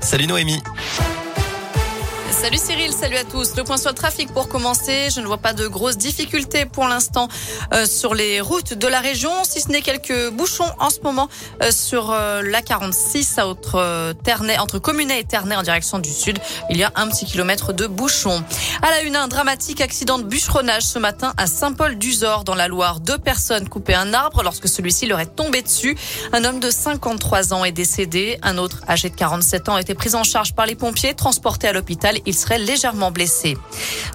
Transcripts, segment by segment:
Salut Noémie. Salut Cyril, salut à tous. Le point sur le trafic pour commencer. Je ne vois pas de grosses difficultés pour l'instant euh, sur les routes de la région, si ce n'est quelques bouchons en ce moment euh, sur euh, la 46 à entre, Ternay, entre Communet et Ternay en direction du sud. Il y a un petit kilomètre de bouchons. À la une, un dramatique accident de bûcheronnage ce matin à Saint-Paul-d'Uzor dans la Loire. Deux personnes coupaient un arbre lorsque celui-ci leur est tombé dessus. Un homme de 53 ans est décédé. Un autre âgé de 47 ans a été pris en charge par les pompiers, transporté à l'hôpital il serait légèrement blessé.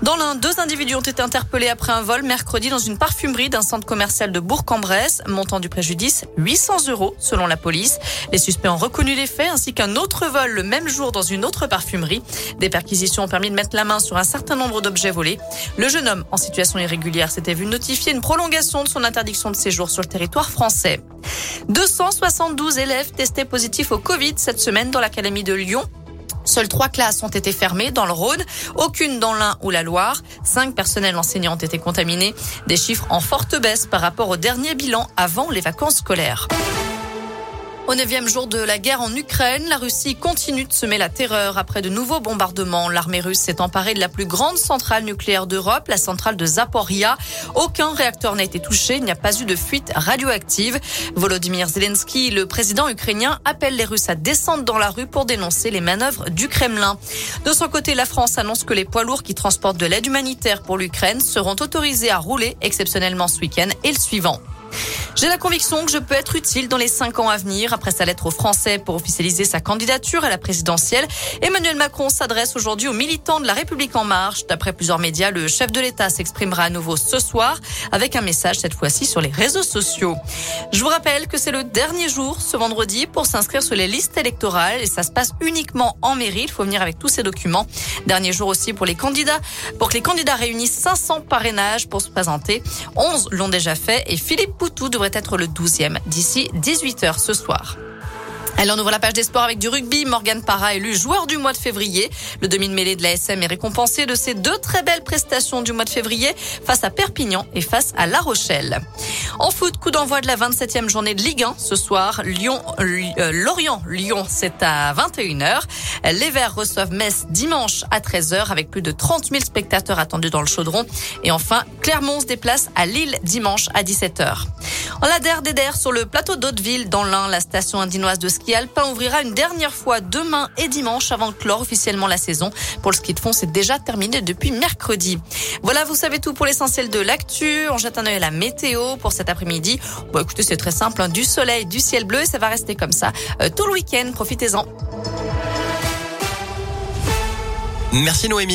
Dans l'un, deux individus ont été interpellés après un vol mercredi dans une parfumerie d'un centre commercial de Bourg-en-Bresse. Montant du préjudice, 800 euros selon la police. Les suspects ont reconnu les faits ainsi qu'un autre vol le même jour dans une autre parfumerie. Des perquisitions ont permis de mettre la main sur un certain nombre d'objets volés. Le jeune homme en situation irrégulière s'était vu notifier une prolongation de son interdiction de séjour sur le territoire français. 272 élèves testés positifs au Covid cette semaine dans l'académie de Lyon. Seules trois classes ont été fermées dans le Rhône, aucune dans l'Ain ou la Loire. Cinq personnels enseignants ont été contaminés. Des chiffres en forte baisse par rapport au dernier bilan avant les vacances scolaires. Au neuvième jour de la guerre en Ukraine, la Russie continue de semer la terreur après de nouveaux bombardements. L'armée russe s'est emparée de la plus grande centrale nucléaire d'Europe, la centrale de Zaporia. Aucun réacteur n'a été touché, il n'y a pas eu de fuite radioactive. Volodymyr Zelensky, le président ukrainien, appelle les Russes à descendre dans la rue pour dénoncer les manœuvres du Kremlin. De son côté, la France annonce que les poids lourds qui transportent de l'aide humanitaire pour l'Ukraine seront autorisés à rouler exceptionnellement ce week-end et le suivant. J'ai la conviction que je peux être utile dans les cinq ans à venir. Après sa lettre aux Français pour officialiser sa candidature à la présidentielle, Emmanuel Macron s'adresse aujourd'hui aux militants de la République en marche. D'après plusieurs médias, le chef de l'État s'exprimera à nouveau ce soir avec un message cette fois-ci sur les réseaux sociaux. Je vous rappelle que c'est le dernier jour ce vendredi pour s'inscrire sur les listes électorales et ça se passe uniquement en mairie. Il faut venir avec tous ces documents. Dernier jour aussi pour les candidats, pour que les candidats réunissent 500 parrainages pour se présenter. 11 l'ont déjà fait et Philippe Poutou devrait être le 12e d'ici 18h ce soir. Elle on ouvre la page des sports avec du rugby. Morgan Parra élu joueur du mois de février. Le demi-mêlée de la SM est récompensé de ses deux très belles prestations du mois de février face à Perpignan et face à La Rochelle. En foot, coup d'envoi de la 27e journée de Ligue 1 ce soir. Lyon, euh, Lorient, Lyon, c'est à 21h. Les Verts reçoivent Metz dimanche à 13h avec plus de 30 000 spectateurs attendus dans le chaudron. Et enfin, Clermont se déplace à Lille dimanche à 17h. En la d'Eder sur le plateau d'Hauteville dans l'Ain, la station indinoise de ski alpin ouvrira une dernière fois demain et dimanche avant de clore officiellement la saison. Pour le ski de fond, c'est déjà terminé depuis mercredi. Voilà, vous savez tout pour l'essentiel de l'actu. On jette un œil à la météo pour après-midi. Bon, écoutez, c'est très simple, hein. du soleil, du ciel bleu et ça va rester comme ça euh, tout le week-end. Profitez-en. Merci Noémie.